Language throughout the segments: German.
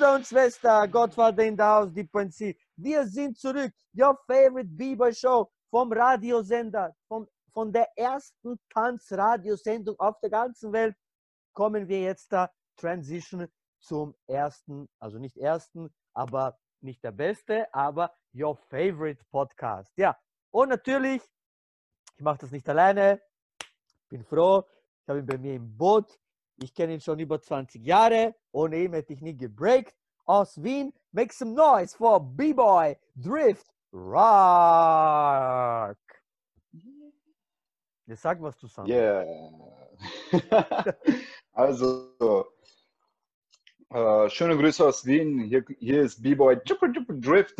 Bruder und Schwester, Gottvater in der Haus, die Prinzip. Wir sind zurück. Your favorite B-Boy Show vom Radiosender, vom, von der ersten Tanzradiosendung auf der ganzen Welt. Kommen wir jetzt da Transition zum ersten, also nicht ersten, aber nicht der beste, aber Your favorite Podcast. Ja, und natürlich, ich mache das nicht alleine. Bin froh, ich habe ihn bei mir im Boot. Ich kenne ihn schon über 20 Jahre. Ohne ihn hätte ich nie gebreakt. Aus Wien, make some noise for B-Boy Drift Rock. Jetzt sag, was du sagst. Yeah. also, äh, schöne Grüße aus Wien. Hier, hier ist B-Boy Drift.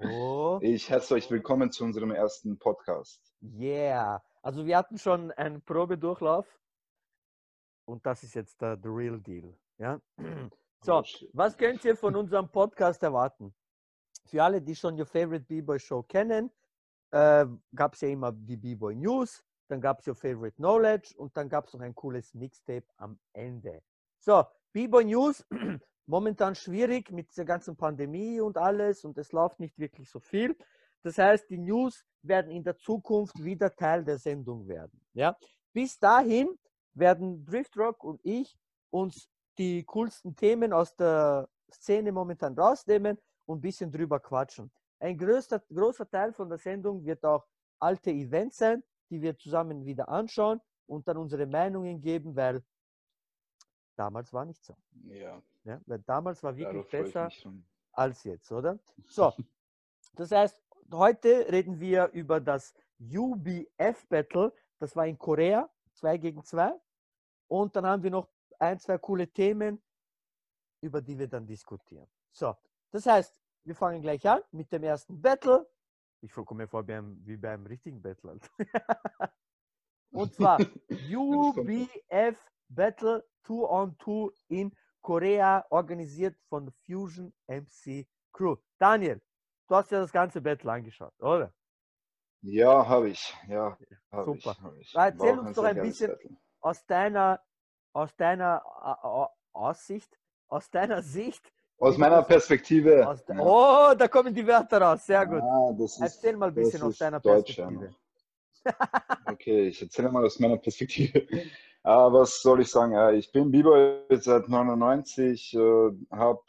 Oh, Ich heiße euch willkommen zu unserem ersten Podcast. yeah. Also wir hatten schon einen Probedurchlauf. Und das ist jetzt der the real deal. Ja? So, was könnt ihr von unserem Podcast erwarten? Für alle, die schon Your Favorite B-Boy Show kennen, äh, gab es ja immer die B-Boy News, dann gab es Your Favorite Knowledge und dann gab es noch ein cooles Mixtape am Ende. So, B-Boy News, momentan schwierig mit der ganzen Pandemie und alles und es läuft nicht wirklich so viel. Das heißt, die News werden in der Zukunft wieder Teil der Sendung werden. Ja? Bis dahin werden Driftrock und ich uns die coolsten Themen aus der Szene momentan rausnehmen und ein bisschen drüber quatschen. Ein größter, großer Teil von der Sendung wird auch alte Events sein, die wir zusammen wieder anschauen und dann unsere Meinungen geben, weil damals war nicht so. Ja, Ja? Weil damals war wirklich besser als jetzt, oder? So, das heißt, heute reden wir über das UBF Battle. Das war in Korea, 2 gegen 2. Und dann haben wir noch ein, zwei coole Themen, über die wir dann diskutieren. So, das heißt, wir fangen gleich an mit dem ersten Battle. Ich komme mir vor wie, einem, wie bei einem richtigen Battle. Und zwar. UBF Battle 2 on 2 in Korea, organisiert von Fusion MC Crew. Daniel, du hast ja das ganze Battle angeschaut, oder? Ja, habe ich. Ja, ich. Super. hab ich. Erzähl uns doch ein bisschen- Battle. Aus deiner, aus deiner äh, äh, Aussicht, aus deiner Sicht, Aus meiner Perspektive. aus de ja. Oh, da kommen die Wörter raus, sehr gut. Ah, ist, Erzähl mal ein bisschen aus deiner Deutsch, Perspektive. Okay, ich erzähle mal aus meiner Perspektive. Äh, was soll ich sagen? Äh, ich bin B-Boy seit 99, äh, habe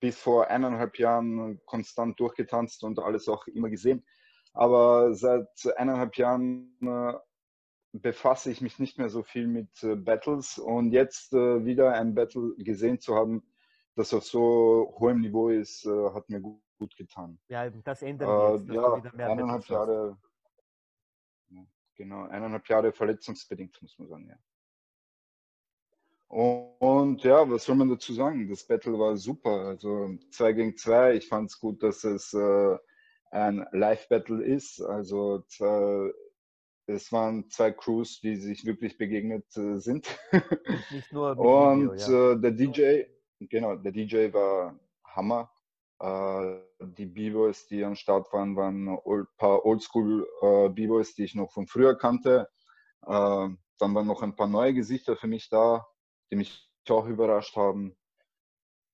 bis vor eineinhalb Jahren konstant durchgetanzt und alles auch immer gesehen. Aber seit eineinhalb Jahren äh, befasse ich mich nicht mehr so viel mit äh, Battles und jetzt äh, wieder ein Battle gesehen zu haben, das auf so hohem Niveau ist, äh, hat mir gut, gut getan. Ja, das ändern wir Äh, ja, du wieder mehr eineinhalb Battles. Jahre, ja, genau, eineinhalb Jahre verletzungsbedingt, muss man sagen, ja. Und, und ja, was soll man dazu sagen? Das Battle war super. Also zwei gegen zwei. Ich fand es gut, dass es äh, ein Live-Battle ist. Also zwei, es waren zwei Crews, die sich wirklich begegnet äh, sind. Und nicht nur Und Video, ja. äh, der DJ, genau, der DJ war Hammer. Äh, die B-Boys, die am Start waren, waren ein paar Oldschool äh, B-Boys, die ich noch von früher kannte. Äh, dann waren noch ein paar neue Gesichter für mich da, die mich auch überrascht haben.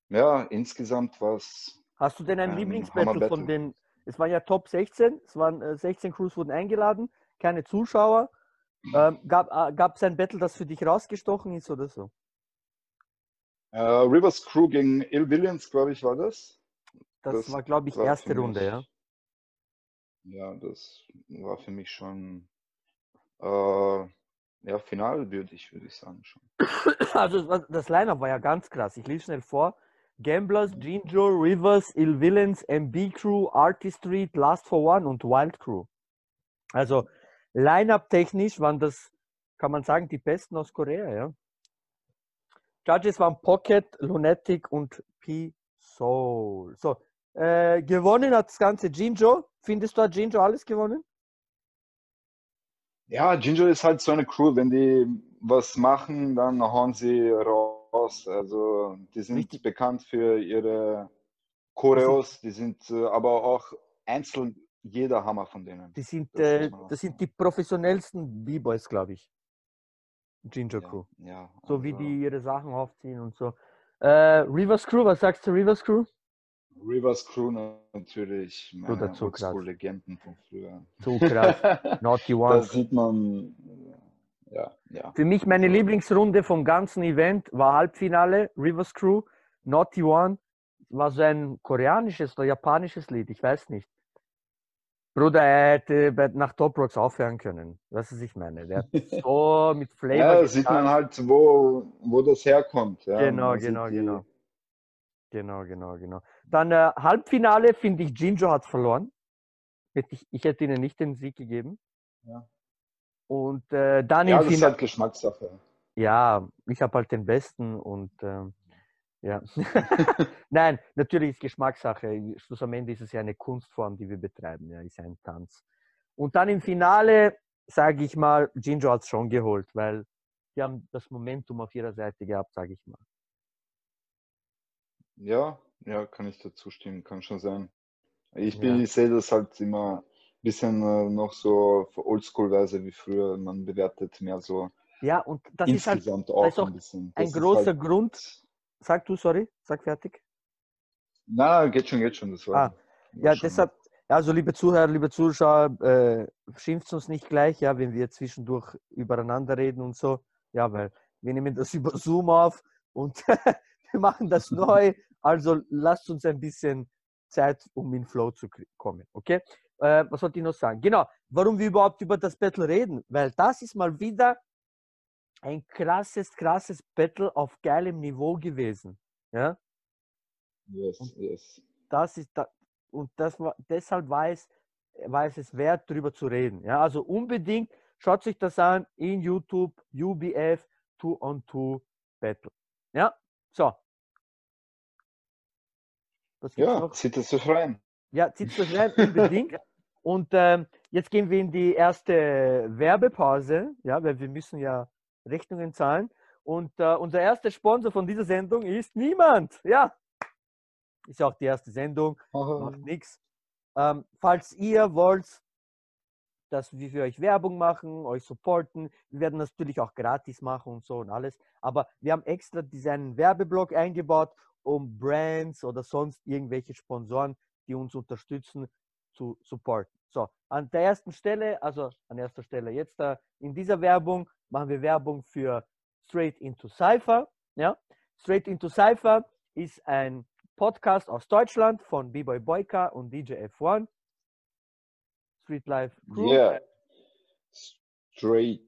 Ja, insgesamt war es Hast du denn ein ein Lieblingsbattle von den, es waren ja Top 16, es waren äh, 16 Crews wurden eingeladen, keine Zuschauer. Ähm, gab es ein Battle, das für dich rausgestochen ist oder so? äh, Rivers Crew gegen Ill Williams, glaube ich, war das. Das, Das war, glaube ich, war erste Runde, mich- ja. Ja, das war für mich schon äh, ja, finalwürdig, würde ich sagen schon. Also das- Line-Up war ja ganz krass. Ich lese schnell vor. Gamblers, Ginjo, Rivers, Ill Villains, MB Crew, Artistry, Last for One und Wild Crew. Also Line-Up technisch waren das, kann man sagen, die besten aus Korea, ja. Judges waren Pocket, Lunatic und P-Soul. So, äh, gewonnen hat das Ganze Jinjo. Findest du, hat Jinjo alles gewonnen? Ja, Ginger ist halt so eine Crew, wenn die was machen, dann hauen sie raus. Also die sind Richtig. bekannt für ihre Choreos, die sind äh, aber auch einzeln jeder Hammer von denen. Die sind, Das äh, das sind die professionellsten B-Boys, glaube ich. Jinjo Crew. Ja, ja, So wie also die ihre Sachen aufziehen und so. Äh, Rivers Crew, was sagst du Rivers Crew? Rivers Crew natürlich, meine zu krass. Oldschool-Legenden von früher. Zu krass. Naughty One. Da sieht man, ja, ja. Für mich meine Lieblingsrunde vom ganzen Event war Halbfinale, Rivers Crew, Naughty One. War so ein koreanisches oder japanisches Lied, ich weiß nicht. Bruder, er hätte nach Top Rocks aufhören können. Was ich meine? Der hat so mit Flavor. Ja, da sieht man halt, wo, wo das herkommt. Ja. Genau, genau, genau. Genau, genau, genau. Dann äh, Halbfinale, finde ich, Jinjo hat verloren. Ich, ich hätte ihnen nicht den Sieg gegeben. Ja. Und äh, dann Ja, im das ist Finale. halt Geschmackssache. Ja, ich habe halt den besten und ähm, ja. Nein, natürlich ist Geschmackssache. Schluss am Ende ist es ja eine Kunstform, die wir betreiben. Ja, ist ja ein Tanz. Und dann im Finale, sage ich mal, Jinjo hat es schon geholt, weil die haben das Momentum auf ihrer Seite gehabt, sage ich mal. Ja, ja, kann ich dazu stimmen, kann schon sein. Ich, Ja. ich sehe das halt immer ein bisschen äh, noch so oldschool-weise wie früher. Man bewertet mehr so Ja, und das ist halt insgesamt auch auch ein ein großer halt, Grund. Sag du, sorry, sag fertig. Na, geht schon, geht schon. Das war, Ah, war Ja, deshalb, also liebe Zuhörer, liebe Zuschauer, äh, schimpft uns nicht gleich, ja, wenn wir zwischendurch übereinander reden und so. Ja, weil wir nehmen das über Zoom auf und wir machen das neu. Also lasst uns ein bisschen Zeit, um in Flow zu kommen. Okay? Äh, was wollte ich noch sagen? Genau, warum wir überhaupt über das Battle reden? Weil das ist mal wieder ein krasses, krasses Battle auf geilem Niveau gewesen. Ja? Yes, yes. das ist da, und das war, deshalb war es, war es es wert, darüber zu reden. Ja, also unbedingt schaut sich das an in YouTube, UBF Two on Two Battle. Ja, so. Ja, noch? zieht es sich rein. Ja, zieht euch rein, unbedingt. Und ähm, jetzt gehen wir in die erste Werbepause, ja, weil wir müssen ja Rechnungen zahlen. Und äh, unser erster Sponsor von dieser Sendung ist niemand. Ja, ist ja auch die erste Sendung macht nichts. Ähm, falls ihr wollt, dass wir für euch Werbung machen, euch supporten, wir werden das natürlich auch gratis machen und so und alles. Aber wir haben extra diesen Werbeblock eingebaut, um Brands oder sonst irgendwelche Sponsoren, die uns unterstützen, zu supporten. So, an der ersten Stelle, also an erster Stelle jetzt in dieser Werbung machen wir Werbung für Straight into Cypher. Ja? Straight into Cypher ist ein Podcast aus Deutschland von B-Boy Boyka und DJ F1. Street Life Crew Yeah. Straight.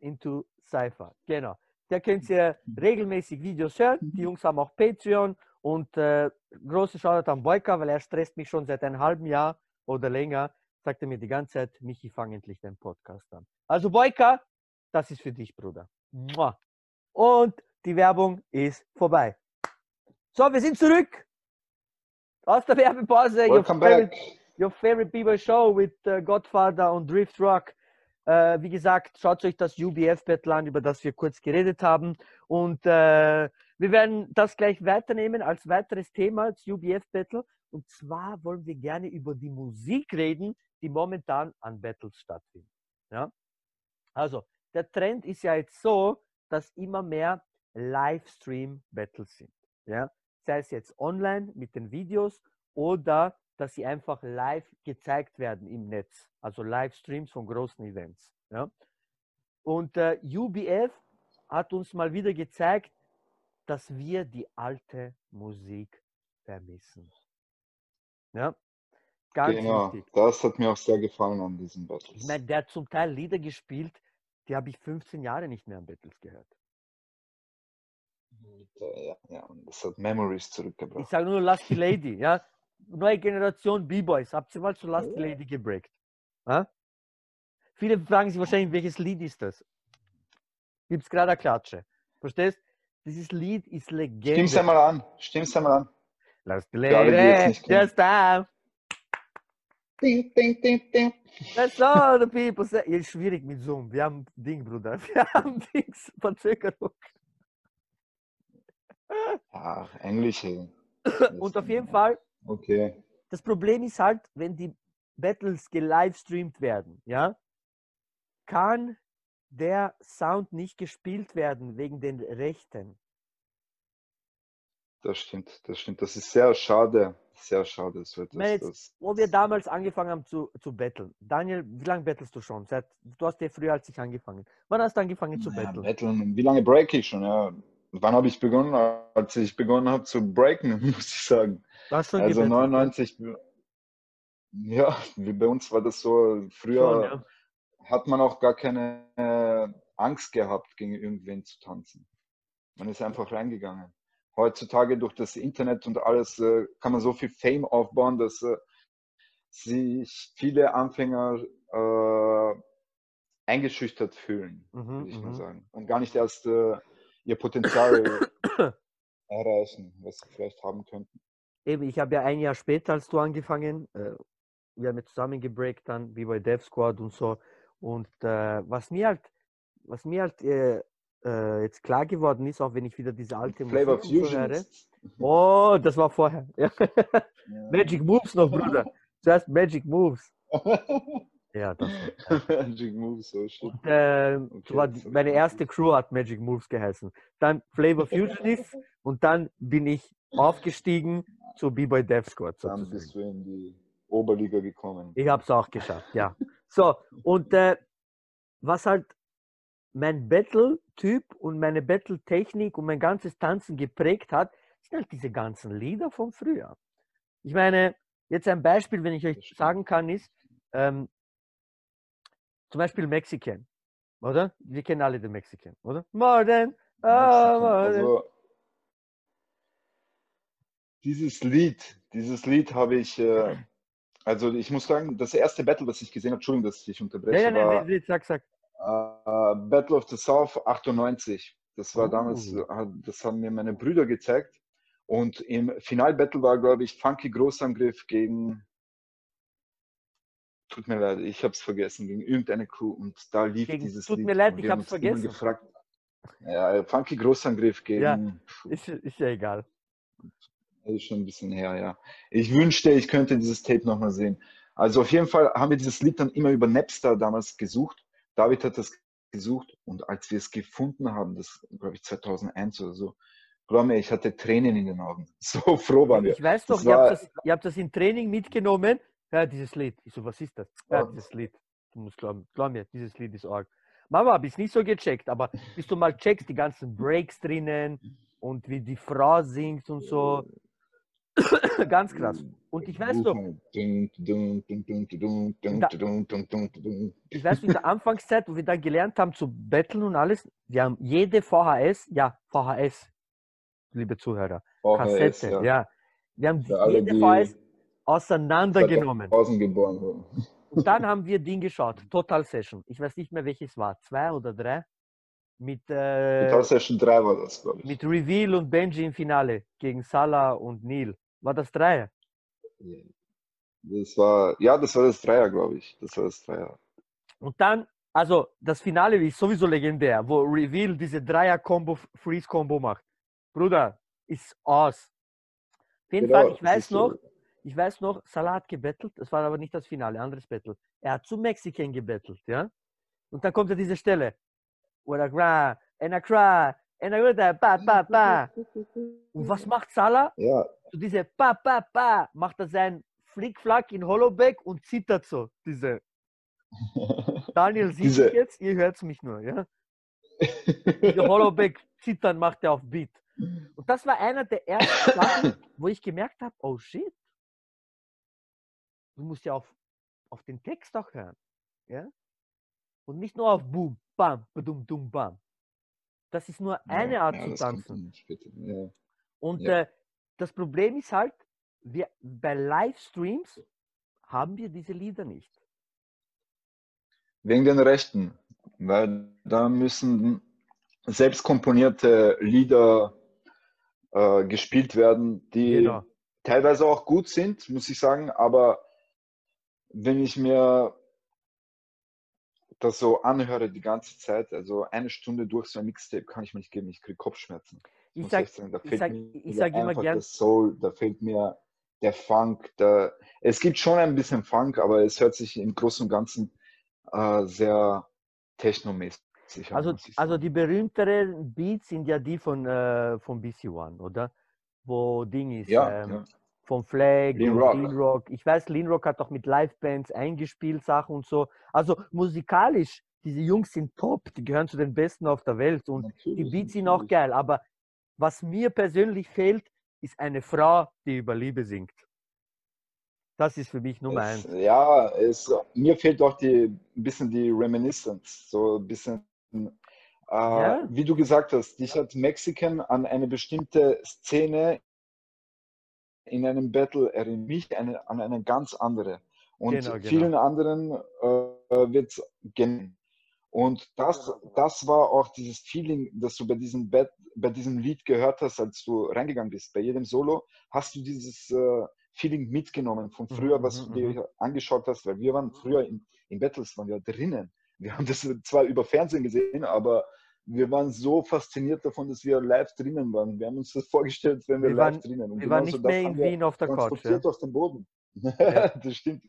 into Cypher. Genau. Da könnt ihr regelmäßig Videos hören. Die Jungs haben auch Patreon und äh, große Shoutout an Boyka, weil er stresst mich schon seit einem halben Jahr oder länger. Sagt er mir die ganze Zeit, Michi, fang endlich deinen Podcast an. Also Boyka, das ist für dich, Bruder. Und die Werbung ist vorbei. So, wir sind zurück aus der Werbepause. Your Welcome favorite, back. your favorite B-Boy Show with äh, Godfather und Drift Rock. Äh, wie gesagt, schaut euch das UBF-Battle an, über das wir kurz geredet haben. Und äh, wir werden das gleich weiternehmen als weiteres Thema, das UBF-Battle. Und zwar wollen wir gerne über die Musik reden, die momentan an Battles stattfindet. Ja? Also, der Trend ist ja jetzt so, dass immer mehr Livestream-Battles sind. Ja? Sei es jetzt online mit den Videos oder dass sie einfach live gezeigt werden im Netz, also Livestreams von großen Events. Ja? Und äh, UBF hat uns mal wieder gezeigt, dass wir die alte Musik vermissen. Ja, ganz Genau, wichtig. das hat mir auch sehr gefallen an diesen Battles. Ich meine, der hat zum Teil Lieder gespielt, die habe ich 15 Jahre nicht mehr an Battles gehört. Äh, ja, ja, und das hat Memories Ich zurückgebracht. sage nur Lusty Lady, ja. Neue Generation B-Boys. Habt ihr mal zu Lusty Ja. Lady gebreakt? Ja? Viele fragen sich wahrscheinlich, welches Lied ist das? Gibt es gerade eine Klatsche? Verstehst? dieses Lied ist Stimm's Legende. einmal an. Stimm's einmal an. Jetzt Lady just down. Ding, ding, ding, ding. That's all the people say. Ist schwierig mit Zoom. Wir haben Ding, Bruder. Wir haben Dings, Verzögerung. Ach, Englisch. ey. Und auf jeden Fall, Okay. das Problem ist halt, wenn die Battles gelivestreamt werden, ja, kann der Sound nicht gespielt werden wegen den Rechten. Das stimmt, das stimmt. Das ist sehr schade. Sehr schade. Etwas, meine jetzt- das, Wo wir damals angefangen haben zu, zu betteln. Daniel, wie lange bettelst du schon? Seit, du hast ja früher als ich angefangen. Wann hast du angefangen zu betteln? Betteln. Wie lange break ich schon? Ja. Wann habe ich begonnen? Als ich begonnen habe zu breaken, muss ich sagen. Also gebettelt, ja? 99. Ja, wie bei uns war das so. Früher Schon, ja. hat man auch gar keine äh, Angst gehabt, gegen irgendwen zu tanzen. Man ist einfach reingegangen. Heutzutage durch das Internet und alles äh, kann man so viel Fame aufbauen, dass äh, sich viele Anfänger äh, eingeschüchtert fühlen, Mhm, würde ich mal mhm. sagen. Und gar nicht erst äh, ihr Potenzial erreichen, was sie vielleicht haben könnten. Eben, ich habe ja ein Jahr später als du angefangen. Äh, wir haben ja zusammen gebreakt dann, wie bei Dev Squad und so. Und äh, was mir halt, was mir halt äh, jetzt klar geworden ist, auch wenn ich wieder diese alte Flavor Musik Fusion. höre. ist- Oh, das war vorher. Ja. Magic Moves noch, Bruder. Zuerst Magic Moves. Ja, das. Magic Moves, so. Und, äh, Okay, war meine erste Crew hat Magic Moves geheißen. Dann Flavor Fusionist und dann bin ich aufgestiegen zu B-Boy Dev Squad. Dann sozusagen. bist du in die Oberliga gekommen. Ich habe es auch geschafft, ja. So, und äh, was halt mein Battle-Typ und meine Battle-Technik und mein ganzes Tanzen geprägt hat, sind halt diese ganzen Lieder von früher. Ich meine, jetzt ein Beispiel, wenn ich euch sagen kann, ist ähm, zum Beispiel Mexican, oder? Wir kennen alle den Mexican, oder? Ah, more than. Also, dieses Lied, dieses Lied habe ich, äh, also ich muss sagen, das erste Battle, das ich gesehen habe, Entschuldigung, dass ich dich unterbreche, ja, nee, war nee, nee, sag, sag. Äh, Battle of the South 98. Das war damals, Oh. äh, das haben mir meine Brüder gezeigt. Und im Finalbattle war, glaube ich, Funky Großangriff gegen, tut mir leid, ich habe es vergessen, gegen irgendeine Crew. Und da lief Gegen- dieses tut Lied. mir leid, ich uns immer vergessen. Gefragt, ja, Funky Großangriff gegen, Ja. Ist, ist ja egal. das ist schon ein bisschen her, ja. Ich wünschte, ich könnte dieses Tape nochmal sehen. Also auf jeden Fall haben wir dieses Lied dann immer über Napster damals gesucht. David hat das gesucht und als wir es gefunden haben, das glaube ich 2001 oder so, glaub mir, ich hatte Tränen in den Augen. So froh waren wir. Ich weiß Das doch, ihr habt, das, ihr habt das im Training mitgenommen. Ja, dieses Lied. Ich so, was ist das? Ja, Ja. dieses Lied. Du musst glauben, glaub mir, dieses Lied ist arg. Mama, habe ich nicht so gecheckt, aber bis du mal checkst, die ganzen Breaks drinnen und wie die Frau singt und so. Ganz krass. Und ich weiß doch, ich weiß in der Anfangszeit, wo wir dann gelernt haben zu battlen und alles, wir haben jede VHS, ja, VHS, liebe Zuhörer, VHS, Kassette, ja. Wir haben Für alle, jede die VHS auseinandergenommen. 2000 geboren wurden. Und dann haben wir Ding geschaut, Total Session. Ich weiß nicht mehr, welches war, zwei oder drei. Mit, äh, Total Session 3 war das, glaube ich. mit Reveal und Benji im Finale gegen Salah und Neil. War das drei? Das war, ja, das war das Dreier, glaube ich. Das war das Dreier. Und dann, also das Finale ist sowieso legendär, wo Reveal diese Dreier-Combo, Freeze-Combo macht. Bruder, ist aus. Auf jeden Genau, Fall, ich weiß ist so. noch, ich weiß noch, Salah hat gebettelt, das war aber nicht das Finale, anderes Battle. Er hat zu Mexican gebettelt, ja? Und dann kommt ja diese Stelle. When I cry, and I cry, and I cry, ba, ba, ba. Und was macht Salah? Ja, So diese pa, pa, pa, macht er seinen Flickflack in Hollowback und zittert so. Diese Daniel sieht Diese- mich jetzt, ihr hört mich nur, ja? Diese Hollowback zittern macht er auf Beat. Und das war einer der ersten Sachen, wo ich gemerkt habe, oh shit. Du musst ja auf, auf den Text auch hören. Ja? Und nicht nur auf Boom, Bam, Badum, Dum, Bam. Das ist nur eine Art ja, zu tanzen. Ja. Und Ja. äh, das Problem ist halt, wir, bei Livestreams haben wir diese Lieder nicht. Wegen den Rechten, weil da müssen selbst komponierte Lieder äh, gespielt werden, die Genau. teilweise auch gut sind, muss ich sagen, aber wenn ich mir das so anhöre die ganze Zeit, also eine Stunde durch so ein Mixtape kann ich mir nicht geben, ich kriege Kopfschmerzen. Ich sag, sagen, da ich sag, ich sag immer gern, der Soul, da fehlt mir der Funk. Da, es gibt schon ein bisschen Funk, aber es hört sich im Großen und Ganzen äh, sehr technomäßig an, also, also die berühmteren Beats sind ja die von, äh, von BC One, oder? Wo Ding ist, Ja, ähm, ja. Von Flag Lean Rock. Lean Rock. Ich weiß, Lean Rock hat auch mit Livebands eingespielt, Sachen und so. Also musikalisch, diese Jungs sind top, die gehören zu den Besten auf der Welt und die Natürlich, Beats sind auch geil. Aber was mir persönlich fehlt, ist eine Frau, die über Liebe singt. Das ist für mich Nummer Es, eins. ja, es, mir fehlt auch die, ein bisschen die Reminiscence, so ein bisschen, äh, Ja. wie du gesagt hast, dich hat Mexican an eine bestimmte Szene in einem Battle erinnert mich eine, an eine ganz andere. Und Genau, genau. vielen anderen äh, wird es gehen. Und das, das war auch dieses Feeling, das du bei diesem, Bet, bei diesem Lied gehört hast, als du reingegangen bist. Bei jedem Solo hast du dieses äh, Feeling mitgenommen von Mhm, früher, was mhm, du dir angeschaut hast, weil wir waren früher in, in Battles, waren wir drinnen. Wir haben das zwar über Fernsehen gesehen, aber wir waren so fasziniert davon, dass wir live drinnen waren. Wir haben uns das vorgestellt, wenn wir, Wir live waren- drinnen. Und Wir waren nicht mehr in Wien auf der Couch. Ja? auf den Boden. Ja. das stimmt.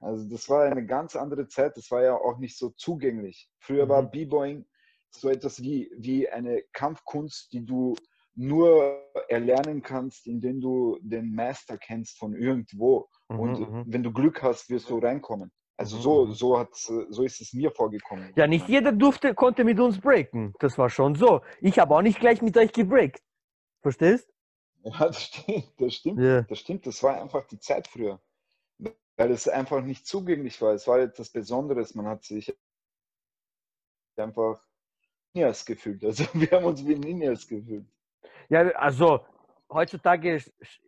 Also das war eine ganz andere Zeit. Das war ja auch nicht so zugänglich. Früher war Mhm. B-Boying so etwas wie, wie eine Kampfkunst, die du nur erlernen kannst, indem du den Meister kennst von irgendwo. Und Mhm, mhm. wenn du Glück hast, wirst du reinkommen. Also Mhm, so, so, hat's, so ist es mir vorgekommen. Ja, nicht jeder durfte, konnte mit uns breaken. Das war schon so. Ich habe auch nicht gleich mit euch gebreakt. Verstehst? Ja, das stimmt. Das stimmt. Ja. Das stimmt, das war einfach die Zeit früher. Weil es einfach nicht zugänglich war. Es war etwas Besonderes. Man hat sich einfach Ninjas gefühlt. Also wir haben uns wie Ninjas gefühlt. Ja, also heutzutage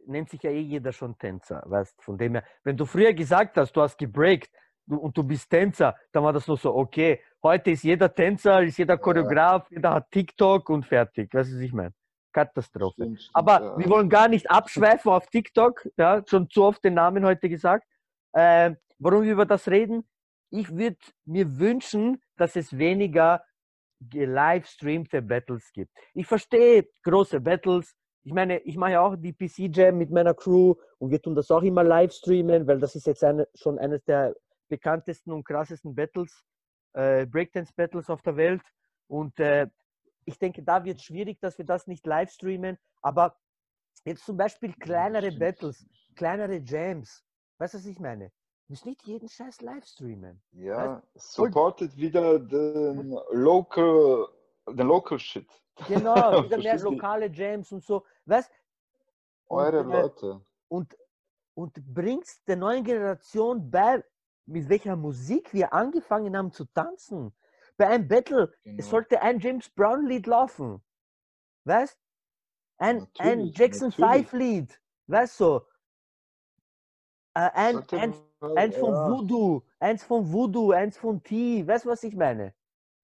nennt sich ja eh jeder schon Tänzer, weißt von dem her. Wenn du früher gesagt hast, du hast gebreakt und du bist Tänzer, dann war das nur so, okay, heute ist jeder Tänzer, ist jeder Choreograf, jeder hat TikTok und fertig. Weißt du, was ich meine? Katastrophe. Stimmt, stimmt, Aber ja. wir wollen gar nicht abschweifen auf TikTok, ja, schon zu oft den Namen heute gesagt. Ähm, warum wir über das reden? Ich würde mir wünschen, dass es weniger gelivestreamte Battles gibt. Ich verstehe große Battles. Ich meine, ich mache ja auch die PC Jam mit meiner Crew und wir tun das auch immer live streamen, weil das ist jetzt eine, schon eines der bekanntesten und krassesten Battles, äh, Breakdance Battles auf der Welt. Und äh, ich denke, da wird es schwierig, dass wir das nicht live streamen. Aber jetzt zum Beispiel kleinere. Battles, kleinere Jams. Weißt du, was ich meine? Du musst nicht jeden Scheiß live streamen. Ja, supportet wieder den local, den local shit. Genau, wieder mehr lokale Jams und so. Weißt Eure und, äh, Leute. und, und bringst der neuen Generation bei, mit welcher Musik wir angefangen haben zu tanzen. Bei einem Battle, Genau. sollte ein James Brown Lied laufen. Weißt? Ein, ein Jackson natürlich. 5 Lied. Weißt du? Äh, ein, ein, mal, eins von ja. Voodoo, eins von Voodoo, eins von T. Weißt du, was ich meine?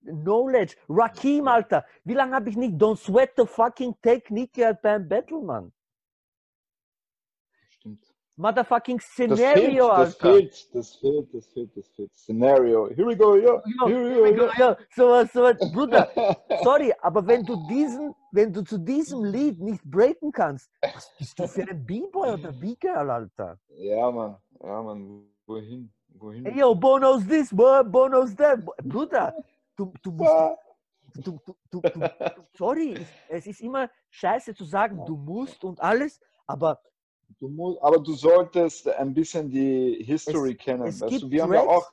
Knowledge. Rakim, Alter. Wie lange habe ich nicht Don't Sweat the fucking Technique gehört beim Battle, Mann? Motherfucking Scenario, das fehlt, das fehlt, das fehlt, das fehlt. Scenario. Here we go, yeah. Ja, Here here we go, go, ja, sowas, sowas. Bruder, yeah. sorry, aber wenn du diesen, wenn du zu diesem Lied nicht breaken kannst, was bist du für ein B-Boy oder B-Girl, Alter? ja, Mann. Ja, Mann. Wohin? Wohin? Hey, yo, Bono's this, Bono's that. Bruder, du, du musst, du, du, du, du, sorry, es ist immer scheiße zu sagen, du musst und alles, aber Du musst, aber du solltest ein bisschen die History kennen. es weißt du, wir haben ja auch,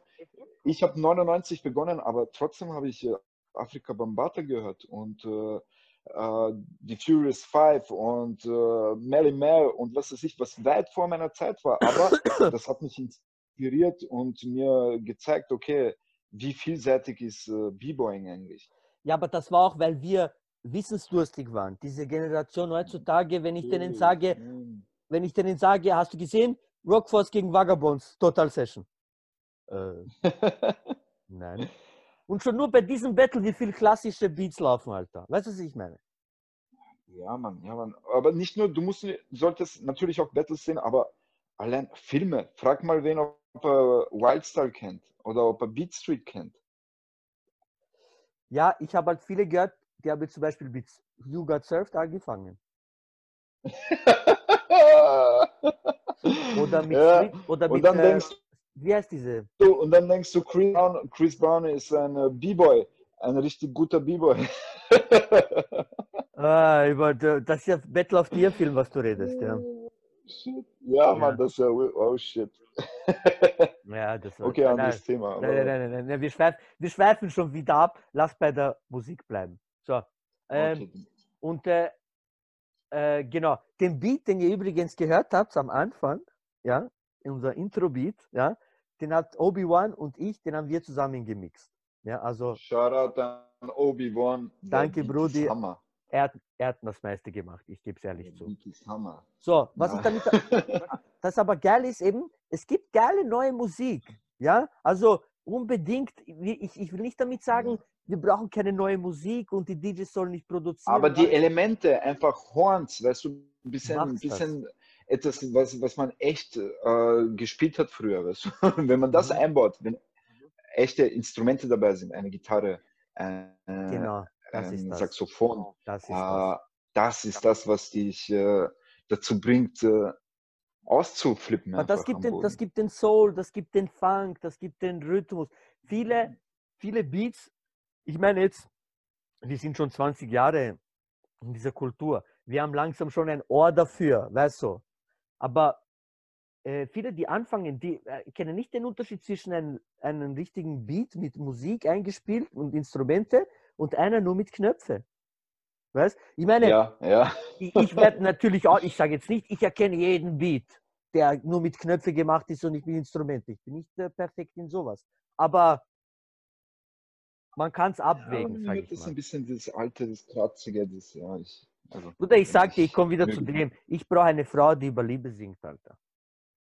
ich habe 99 begonnen, aber trotzdem habe ich äh, Afrika Bambata gehört und äh, äh, die Furious Five und äh, Melly Mel und was weiß ich, was weit vor meiner Zeit war. Aber das hat mich inspiriert und mir gezeigt, okay, wie vielseitig ist äh, B-Boying eigentlich. Ja, aber das war auch, weil wir wissensdurstig waren. Diese Generation heutzutage, wenn ich denen sage, Mm. Wenn ich denen sage, hast du gesehen, Rockforce gegen Vagabonds, Total Session. Äh, nein. Und schon nur bei diesem Battle, wie viel klassische Beats laufen, Alter. Weißt du, was ich meine? Ja, Mann, ja, Mann. Aber nicht nur, du musst, solltest natürlich auch Battles sehen, aber allein Filme. Frag mal wen, ob er Wildstyle kennt oder ob er Beat Street kennt. Ja, ich habe halt viele gehört, die haben zum Beispiel mit You Got Surfed angefangen. Oder mit, Ja, oder und mit dann äh, denkst wie heißt diese? du, und dann denkst du, Chris Brown, Chris Brown ist ein äh, B-Boy, ein richtig guter B-Boy. Ah, über, das ist ja Battle of the Film, was du redest, ja. Shit. Ja, Ja. Mann, das ist ja, oh shit. Ja, das war, Okay, nein, anderes Thema. Nein, nein, nein, nein, nein, wir, schweif, wir schweifen schon wieder ab. Lass bei der Musik bleiben. So. Ähm, Okay. Und äh, äh, genau, den Beat, den ihr übrigens gehört habt am Anfang, ja, unser Intro-Beat, ja, den hat Obi-Wan und ich, den haben wir zusammen gemixt. Ja, also Shoutout an Obi-Wan. Danke, Brudi. Hammer. er hat, er hat das meiste gemacht, ich gebe es ehrlich zu. Hammer. So, was ich Ja. damit, das aber geil ist eben, es gibt geile neue Musik. Ja, also unbedingt, ich, ich will nicht damit sagen, wir brauchen keine neue Musik und die DJs sollen nicht produzieren. Aber die. Elemente, einfach Horns, weißt du, ein bisschen, ein bisschen etwas, was, was man echt äh, gespielt hat früher. Weißt du? Wenn man das Mhm. einbaut, wenn echte Instrumente dabei sind, eine Gitarre, äh, Genau, das ist ein das. Saxophon, Das ist äh, das. das ist das, was dich äh, dazu bringt, äh, auszuflippen. Aber das gibt, den, das gibt den Soul, das gibt den Funk, das gibt den Rhythmus. Viele, viele Beats, ich meine jetzt, wir sind schon 20 Jahre in dieser Kultur. Wir haben langsam schon ein Ohr dafür, weißt du. Aber äh, viele, die anfangen, die äh, kennen nicht den Unterschied zwischen einem, einem richtigen Beat mit Musik eingespielt und Instrumente und einer nur mit Knöpfe. Weißt? Ich meine, Ja, ja. ich, ich werde natürlich auch, ich sage jetzt nicht, ich erkenne jeden Beat, der nur mit Knöpfe gemacht ist und nicht mit Instrumenten. Ich bin nicht äh, perfekt in sowas. Aber man kann es abwägen, Ja, das mal. ein bisschen das alte, das kratzige, das, ja, ich. Also, Bruder, ich wenn sag dir, ich komme wieder zu dem. Ich brauche eine Frau, die über Liebe singt, Alter.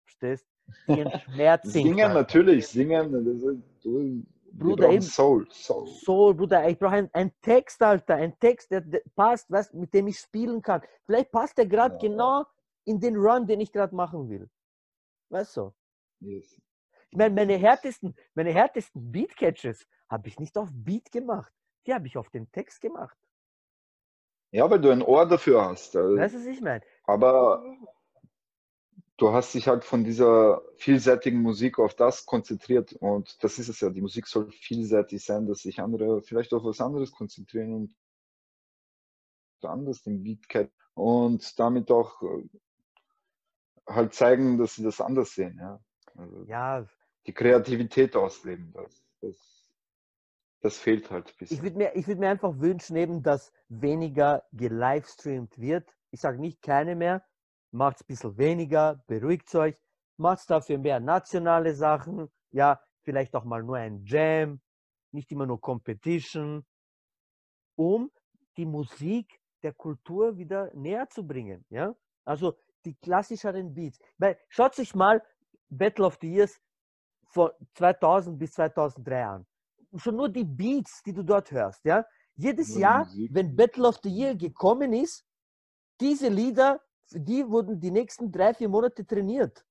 Verstehst? Die ihren Schmerz singt. Singen Alter. natürlich, singen. Das ist, du, Bruder, eben- Soul, Soul. So, Bruder, ich brauche einen Text, Alter. Ein Text, der, der passt, weißt, mit dem ich spielen kann. Vielleicht passt der gerade Ja, ja. In den Run, den ich gerade machen will. Weißt du? Yes. Ich meine, meine härtesten, meine härtesten Beat-Catches habe ich nicht auf Beat gemacht. Die habe ich auf den Text gemacht. Ja, weil du ein Ohr dafür hast. also, Weißt du, was ich meine? Aber du hast dich halt von dieser vielseitigen Musik auf das konzentriert und das ist es ja. Die Musik soll vielseitig sein, dass sich andere vielleicht auf was anderes konzentrieren und anders den Beat kennen und damit auch äh, halt zeigen, dass sie das anders sehen. Ja. Also Ja, die Kreativität ausleben, das, das, das fehlt halt ein ich bisschen. würde mir, ich würd mir einfach wünschen, eben, dass weniger gelivestreamt wird. Ich sage nicht keine mehr. Macht es ein bisschen weniger, beruhigt euch. Macht dafür mehr nationale Sachen. Ja, vielleicht auch mal nur ein Jam. Nicht immer nur Competition. Um die Musik der Kultur wieder näher zu bringen. Ja? Also die klassischeren Beats. Weil, schaut sich mal Battle of the Years von 2000 bis 2003 an. Schon nur die Beats, die du dort hörst. Ja? Jedes Jahr, wenn Battle of the Year gekommen ist, diese Lieder, für die wurden die nächsten drei, vier Monate trainiert.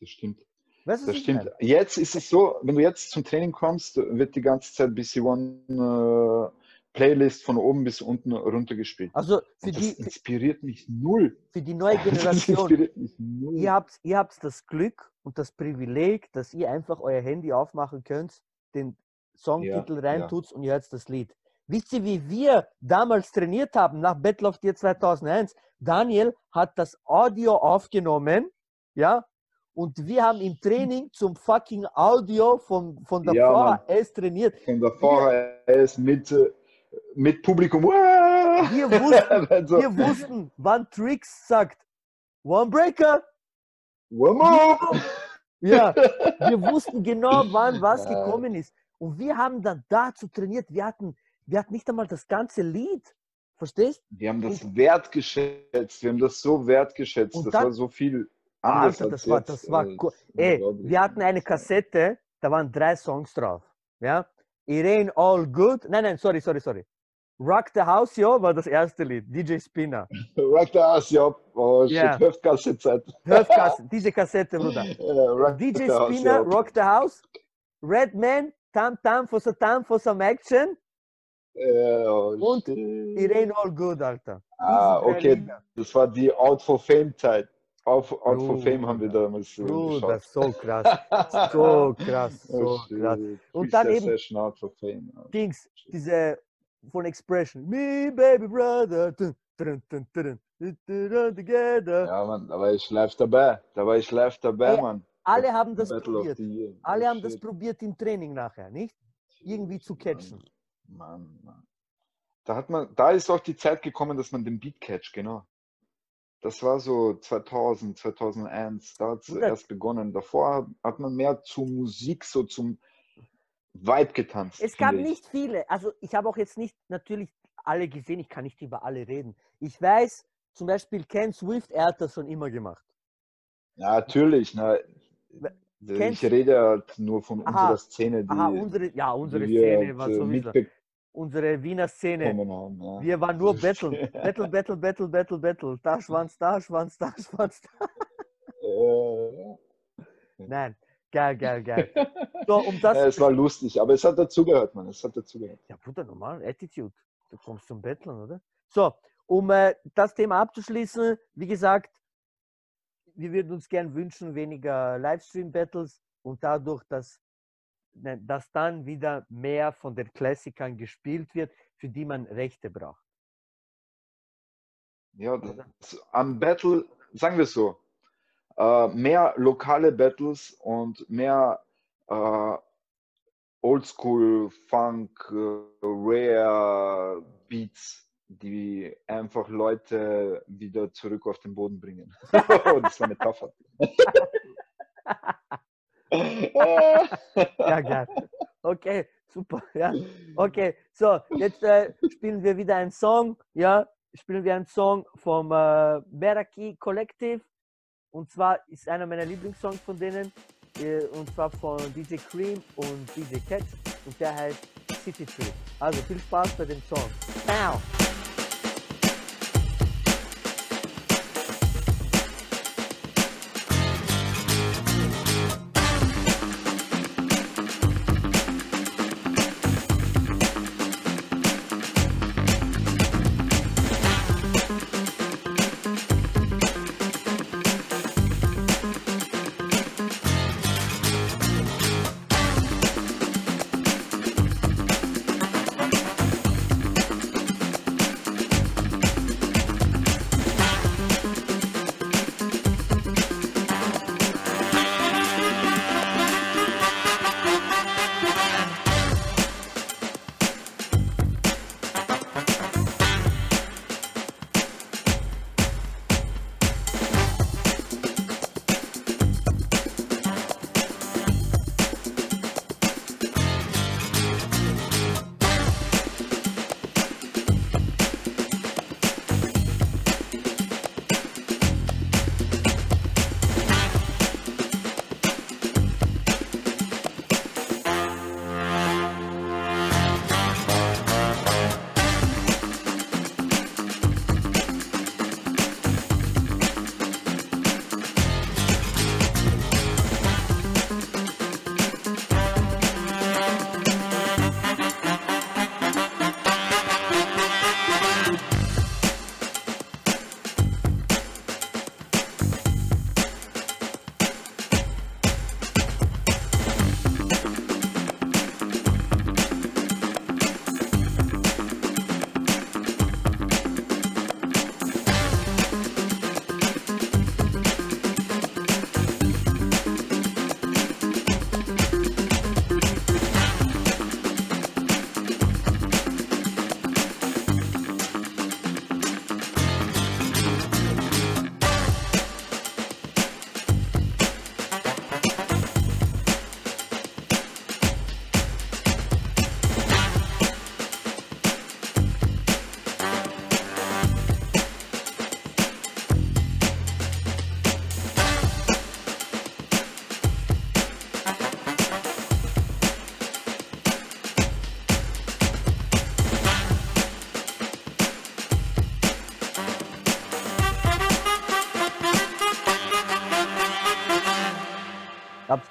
Das stimmt. Weißt du, Das stimmt. meine? Jetzt ist es so, wenn du jetzt zum Training kommst, wird die ganze Zeit BC One äh, Playlist von oben bis unten runtergespielt. Also für das die, inspiriert mich null. für die neue Generation, ihr habt, ihr habt das Glück und das Privileg, dass ihr einfach euer Handy aufmachen könnt, den Songtitel Ja, reintut und ihr hört das Lied. Wisst ihr, wie wir damals trainiert haben nach Battle of the Year 2001? Daniel hat das Audio aufgenommen, ja, und wir haben im Training zum fucking Audio von, von der Ja. VHS trainiert. Von der VHS mit, äh, mit Publikum. Wir Wir wussten, also, wir wussten, wann Tricks sagt, One Breaker, One more. Ja, wir wussten genau, wann was Ja. gekommen ist. Und wir haben dann dazu trainiert. Wir hatten, wir hatten nicht einmal das ganze Lied. Verstehst? Wir haben das wertgeschätzt. Wir haben das so wertgeschätzt. Und das dann- war so viel anders Alter, als das war, das war cool. Ey, wir hatten eine Kassette, da waren drei Songs drauf. Ja, It Ain't All Good. Nein, nein, sorry, sorry, sorry. Rock the House, ja, war das erste Lied. DJ Spinner. Rock the House, ja. Oh, shit, Ja. Hüftgasse-Zeit. Diese Kassette, Bruder. Rock DJ House, Spinner, ja. Rock the House. Redman, Tam Tam for some Tam for some Action. Ja, oh, Und shit. It Ain't All Good, Alter. Ah, Diese okay. Lieder. Das war die Out for Fame-Zeit. Out, for- Out for. Fame haben wir damals äh, Bruder, geschaut. so krass. So krass, so Oh, krass. Und dann eben- Fame. ja. Dings, diese von Expression. Me, baby brother. Dun, dun, dun, dun, dun, together. Ja, Mann, da war ich live dabei. Da war ich live dabei, Ey, Mann. Alle haben das Battle probiert. Year. Alle Oh, haben das shit. probiert im Training nachher, nicht? irgendwie zu catchen. Mann, Mann. Da hat man, da ist auch die Zeit gekommen, dass man den Beat catcht, genau. Das war so 2000, 2001, da hat es Bruder. erst begonnen. Davor hat man mehr zu Musik, so zum Vibe getanzt. Es gab ich. nicht viele. Also ich habe auch jetzt nicht natürlich alle gesehen. Ich kann nicht über alle reden. Ich weiß, zum Beispiel Ken Swift, er hat das schon immer gemacht. Ja, natürlich. Na, Kennst- ich rede halt nur von Aha, unserer Szene, die, Aha, unsere, ja, unsere die wir Szene war halt, äh, sowieso. mitbekommen Unsere Wiener Szene. haben. Ja. Wir waren nur Battle. Battle, Battle, Battle, Battle, Battle. Da Schwanz, da Schwanz, da Schwanz, da. Äh, Nein, geil, geil, geil. So, um das. ja, es war lustig, aber es hat dazugehört, man. Es hat dazugehört. Ja, Bruder, normal, Attitude. Du kommst zum Betteln, oder? So, um äh, das Thema abzuschließen, wie gesagt, wir würden uns gern wünschen, weniger Livestream-Battles und dadurch, dass, ne, dass dann wieder mehr von den Klassikern gespielt wird, für die man Rechte braucht. Ja, das, am Battle, sagen wir es so, äh, mehr lokale Battles und mehr äh, Oldschool, Funk, äh, Rare Beats, die einfach Leute wieder zurück auf den Boden bringen. Das war eine Metapher. Ja, geil. Okay, super. Ja. Okay, so, jetzt äh, spielen wir wieder einen Song. Ja, spielen wir einen Song vom äh, Beraki Collective. Und zwar ist einer meiner Lieblingssongs von denen. Äh, und zwar von DJ Cream und DJ Catch. Und der heißt City Tree. Also viel Spaß bei dem Song. Ciao.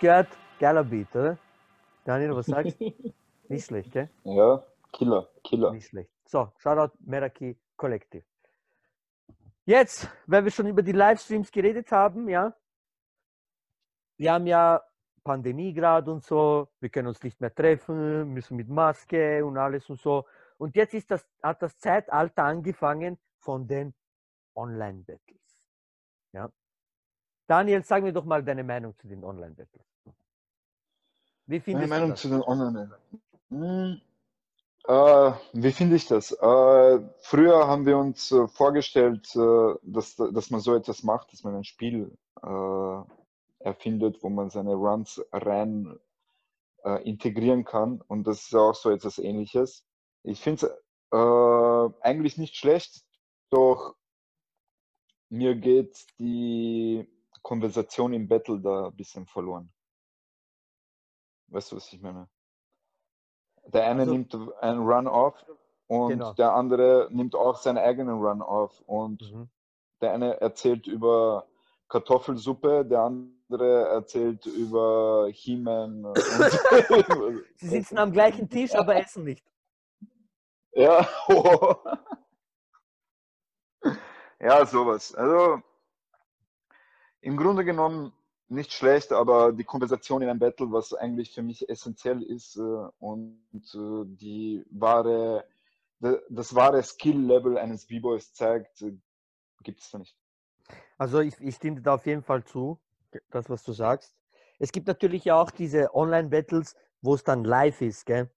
Gehört? Geiler Beat, oder? Daniel, was sagst du? Nicht schlecht, gell? Ja, Killer, Killer. Nicht schlecht. So, Shoutout Meraki Collective. Jetzt, weil wir schon über die Livestreams geredet haben, ja. Wir haben ja Pandemie gerade und so, wir können uns nicht mehr treffen, müssen mit Maske und alles und so. Und jetzt ist das, hat das Zeitalter angefangen von den Online-Battles. Ja. Daniel, sag mir doch mal deine Meinung zu den Online-Battles. Wie findest Meine Meinung das? zu den Online-Battles. Hm, äh, wie finde ich das? Äh, früher haben wir uns äh, vorgestellt, äh, dass, dass man so etwas macht, dass man ein Spiel äh, erfindet, wo man seine Runs rein äh, integrieren kann. Und das ist auch so etwas ähnliches. Ich finde es eigentlich nicht schlecht, doch mir geht die Konversation im Battle da ein bisschen verloren. Weißt du, was ich meine? Der eine also, nimmt einen Run auf und genau. der andere nimmt auch seinen eigenen Run auf. Und mhm. der eine erzählt über Kartoffelsuppe, der andere erzählt über He-Man. Sie sitzen am gleichen Tisch, aber essen nicht. Ja, oh. ja, sowas. Also im Grunde genommen nicht schlecht, aber die Konversation in einem Battle, was eigentlich für mich essentiell ist äh, und äh, die wahre, das wahre Skill-Level eines B-Boys zeigt, äh, gibt es da nicht. Also ich, ich stimme da auf jeden Fall zu, das, was du sagst. Es gibt natürlich auch diese Online-Battles, wo es dann live ist, gell?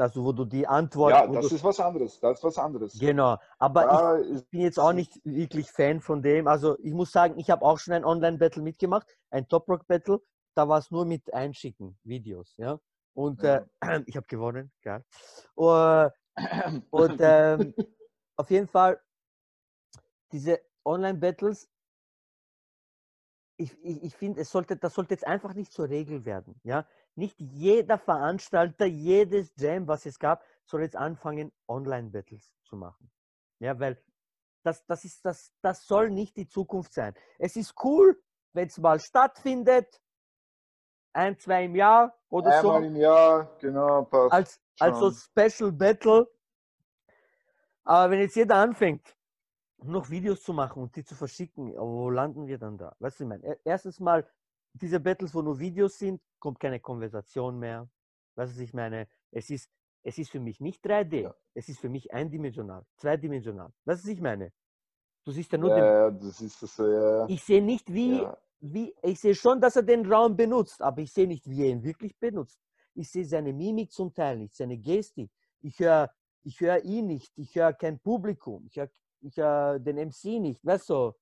Also wo du die Antwort. Ja, das ist was anderes. Das ist was anderes. Genau. Aber ich, ich, bin jetzt auch nicht wirklich Fan von dem. Also ich muss sagen, ich habe auch schon ein Online-Battle mitgemacht, ein Top-Rock-Battle. Da war es nur mit Einschicken, Videos, ja. Und äh, ja. Äh, ich habe gewonnen, geil. Uh, und ähm, auf jeden Fall, diese Online-Battles, ich, ich, ich finde, sollte, das sollte jetzt einfach nicht zur Regel werden. Ja? Nicht jeder Veranstalter, jedes Jam, was es gab, soll jetzt anfangen, Online-Battles zu machen. Ja, weil das, das, ist, das, das soll nicht die Zukunft sein. Es ist cool, wenn es mal stattfindet, ein, zwei im Jahr oder Einmal so. Einmal im Jahr, genau. Passt als, als so Special Battle. Aber wenn jetzt jeder anfängt, noch Videos zu machen und die zu verschicken, wo landen wir dann da? Weißt du, ich meine, erstens mal, diese Battles, wo nur Videos sind, kommt keine Konversation mehr. Weißt du, was ich meine? Es ist, es ist für mich nicht 3D, ja. es ist für mich eindimensional, zweidimensional. Weißt du, was ich meine? Du siehst ja nur ja, den. das ist das, ja. Ich sehe nicht, wie, wie, ich sehe schon, dass er den Raum benutzt, aber ich sehe nicht, wie er ihn wirklich benutzt. Ich sehe seine Mimik zum Teil nicht, seine Gestik. Ich höre ich hör ihn nicht, ich höre kein Publikum, ich höre ich hör den MC nicht, weißt du?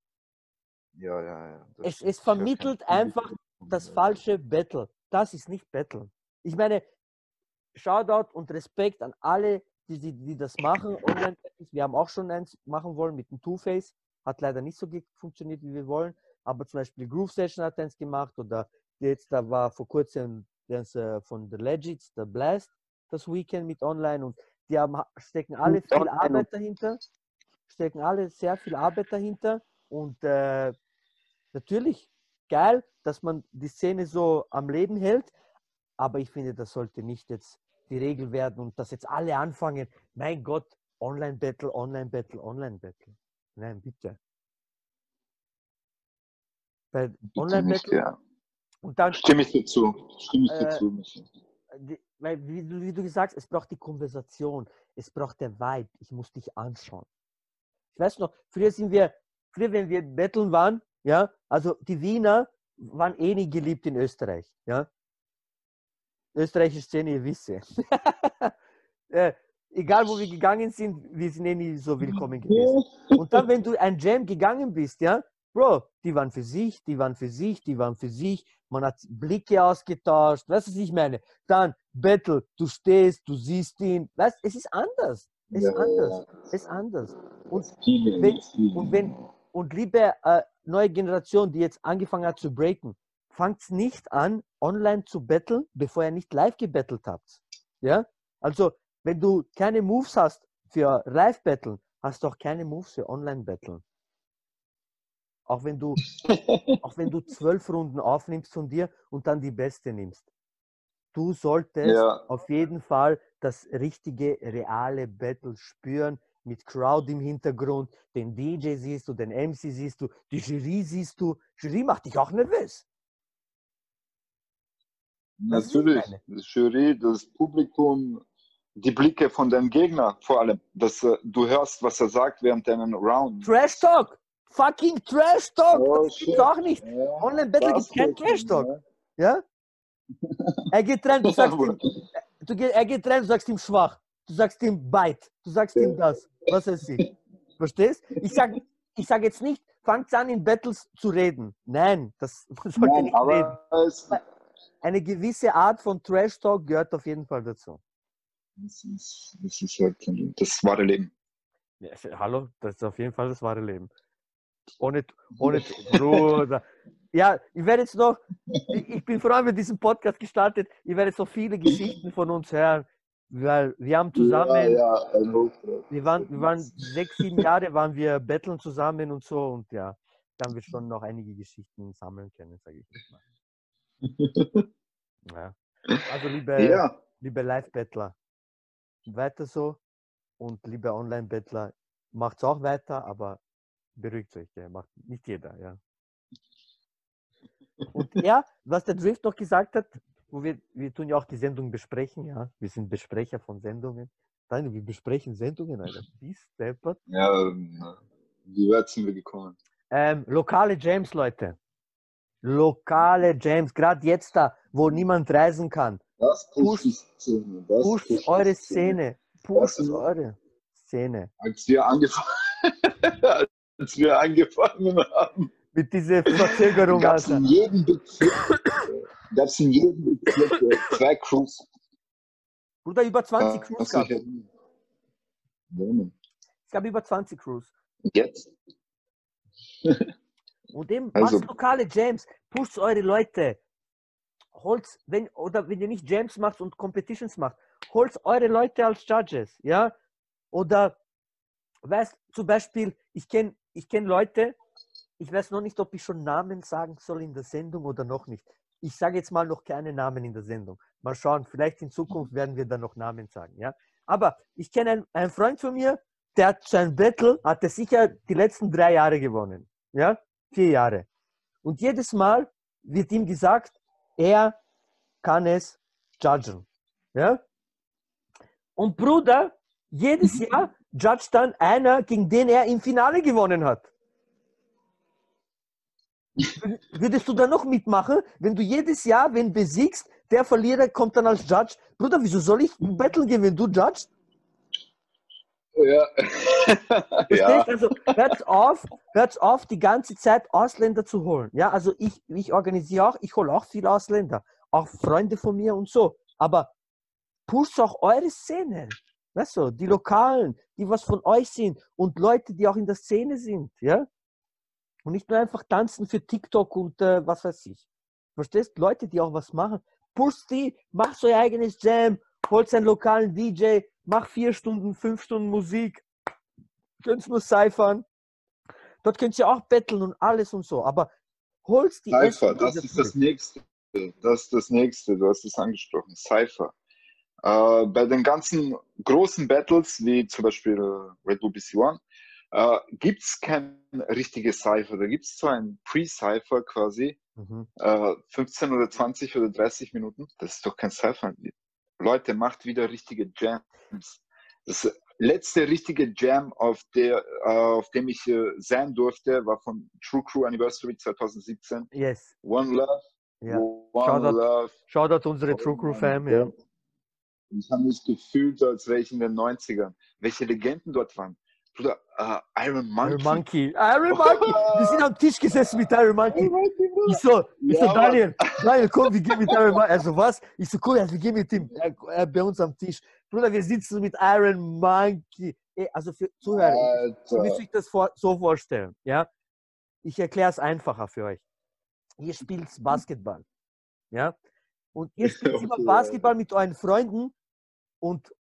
Ja, ja, ja. Es, es vermittelt einfach das falsche Battle. Das ist nicht Battle. Ich meine, Shoutout und Respekt an alle, die, die, die das machen. Wir haben auch schon eins machen wollen mit dem Two-Face. Hat leider nicht so funktioniert, wie wir wollen. Aber zum Beispiel Groove Session hat eins gemacht oder jetzt da war vor kurzem das, äh, von The Legends, The Blast, das Weekend mit online und die haben, stecken alle viel Arbeit dahinter, stecken alle sehr viel Arbeit dahinter und äh, natürlich geil, dass man die Szene so am Leben hält, aber ich finde, das sollte nicht jetzt die Regel werden und dass jetzt alle anfangen, mein Gott, Online-Battle, Online-Battle, Online-Battle. Nein, bitte. Bei Online-Battle. Ja. Und dann, Stimme ich dazu. Stimme ich äh. Die, weil, wie, wie, du gesagt hast, es braucht die Konversation, es braucht der Vibe, ich muss dich anschauen. Ich weiß noch, früher sind wir, früher, wenn wir betteln waren, ja, also die Wiener waren eh nicht geliebt in Österreich. Ja? Österreichische Szene, ihr wisst äh, egal wo wir gegangen sind, wir sind eh nie so willkommen gewesen. Und dann, wenn du ein Jam gegangen bist, ja, Bro, die waren für sich, die waren für sich, die waren für sich. Man hat Blicke ausgetauscht. Weißt du, was ich meine? Dann Battle, du stehst, du siehst ihn. Weißt es ist anders. Es ist anders. Es ist anders. Und wenn, und wenn, und liebe äh, neue Generation, die jetzt angefangen hat zu breaken, fangt nicht an, online zu betteln, bevor ihr nicht live gebettelt habt. Ja? Also, wenn du keine Moves hast für Live-Betteln, hast du auch keine Moves für Online-Betteln. Auch wenn du, auch wenn du zwölf Runden aufnimmst von dir und dann die beste nimmst. Du solltest Ja. auf jeden Fall das richtige, reale Battle spüren, mit Crowd im Hintergrund, den DJ siehst du, den MC siehst du, die Jury siehst du. Jury macht dich auch nervös. Das Natürlich, das Jury, das Publikum, die Blicke von deinem Gegner vor allem, dass äh, du hörst, was er sagt während deinem Round. Trash Talk! Fucking Trash Talk! Oh, das gibt's auch nicht. Ja, Online-Battle das gibt kein Trash Talk. ne? Ja? Er geht rein, du Ja, sagst ihm, du, geh- er geht rein, du sagst ihm schwach. Du sagst ihm bite. Du sagst ihm das. Was weiß ich. Verstehst? Ich sag, ich sag jetzt nicht, fangt an in Battles zu reden. Nein, das man sollte Nein, nicht reden. aber Eine gewisse Art von Trash Talk gehört auf jeden Fall dazu. das, ist, das ist halt das wahre Leben. Ja, hallo, das ist auf jeden Fall das wahre Leben. Ohne, ohne Bruder. Ja, ich werde jetzt noch, ich, bin froh, wir diesen Podcast gestartet. Ich werde jetzt noch viele Geschichten von uns hören, weil wir haben zusammen, Ja, ja, wir waren, wir waren sechs, sieben Jahre, waren wir betteln zusammen und so und ja, da haben wir schon noch einige Geschichten sammeln können, sage ich jetzt mal. Ja. Also liebe, ja, liebe Live-Bettler, weiter so und liebe Online-Bettler, macht's auch weiter, aber beruhigt euch, ja, macht nicht jeder, ja. Und er, was der Drift noch gesagt hat, wo wir, wir tun ja auch die Sendung besprechen, ja, wir sind Besprecher von Sendungen. Nein, wir besprechen Sendungen, Alter. Die steppert. ja, ähm, wie weit sind wir gekommen? Ähm, lokale Jams, Leute. Lokale Jams, gerade jetzt da, wo niemand reisen kann. Das Push- pusht Szene. Das Pusht pusht eure Szene. Pusht du noch? eure Szene. Als wir angefangen, als wir angefangen haben, Mit dieser Verzögerung, Alter. in jedem Bezirk, gab's in jedem zwei Crews. Bruder, über 20 Kannst Crews gab erinnern? Ja. Es gab über 20 Crews. Jetzt? Und eben, Also- macht lokale Jams, pusht eure Leute. Holt, wenn, oder wenn ihr nicht Jams macht und Competitions macht, holt eure Leute als Judges, ja? Oder, weißt zum Beispiel, ich kenne ich kenn Leute, ich weiß noch nicht, ob ich schon Namen sagen soll in der Sendung oder noch nicht. Ich sage jetzt mal noch keine Namen in der Sendung. Mal schauen, vielleicht in Zukunft werden wir dann noch Namen sagen, ja? Aber ich kenne einen, einen Freund von mir, der hat sein Battle, hat er sicher die letzten drei Jahre gewonnen, ja? Vier Jahre. Und jedes Mal wird ihm gesagt, er kann es judgen. Ja? Und Bruder, jedes Jahr judgt dann einer, gegen den er im Finale gewonnen hat. Wür- Würdest du da noch mitmachen, wenn du jedes Jahr, wenn besiegst, der Verlierer kommt dann als Judge? Bruder, wieso soll ich Battle gehen, wenn du judgst? Ja. ja. Verstehst? Also hört auf, hört auf, die ganze Zeit Ausländer zu holen. Ja, also ich, ich organisiere auch, ich hole auch viele Ausländer, auch Freunde von mir und so. Aber pusht auch eure Szene. Weißt du, die Lokalen, die was von euch sind und Leute, die auch in der Szene sind, ja? Und nicht nur einfach tanzen für TikTok und äh, was weiß ich. Verstehst? Leute, die auch was machen. Pusht die, macht euer eigenes Jam, holt einen lokalen DJ, mach vier Stunden, fünf Stunden Musik, könnt nur cyphern. Dort könnt ihr auch betteln und alles und so. Aber holst die Cypher, das ist das nächste. Das ist das nächste, du hast es angesprochen. Cypher. Äh, bei den ganzen großen Battles, wie zum Beispiel Red Bull BC One, äh, gibt es kein richtiges Cypher. Da gibt es zwar ein Pre-Cypher quasi, Mhm. äh, 15 oder 20 oder 30 Minuten. Das ist doch kein Cypher. Leute, macht wieder richtige Jams. Das letzte richtige Jam, auf, der, äh, auf dem ich äh, sein durfte, war von True Crew Anniversary 2017. Yes. One Love. Ja. One Shoutout. Love. Shoutout unsere True Crew Fam, ja. Ich habe mich gefühlt, als wäre ich in den 90ern. Welche Legenden dort waren. Bruder, äh, Iron Monkey. Iron Monkey. Iron Monkey. Wir sind am Tisch gesessen mit Iron Monkey. Ich so, ich so Ja. Daniel, Daniel, komm, wir gehen mit Iron Monkey. Also was? Ich so, cool, wir gehen mit ihm. Er, er bei uns am Tisch. Bruder, wir sitzen mit Iron Monkey. Ey, Also für Zuhörer, Ihr müsst euch das vor, so vorstellen, ja? Ich erkläre es einfacher für euch. Ihr spielt Basketball, ja? Und ihr spielt immer. Basketball mit euren Freunden und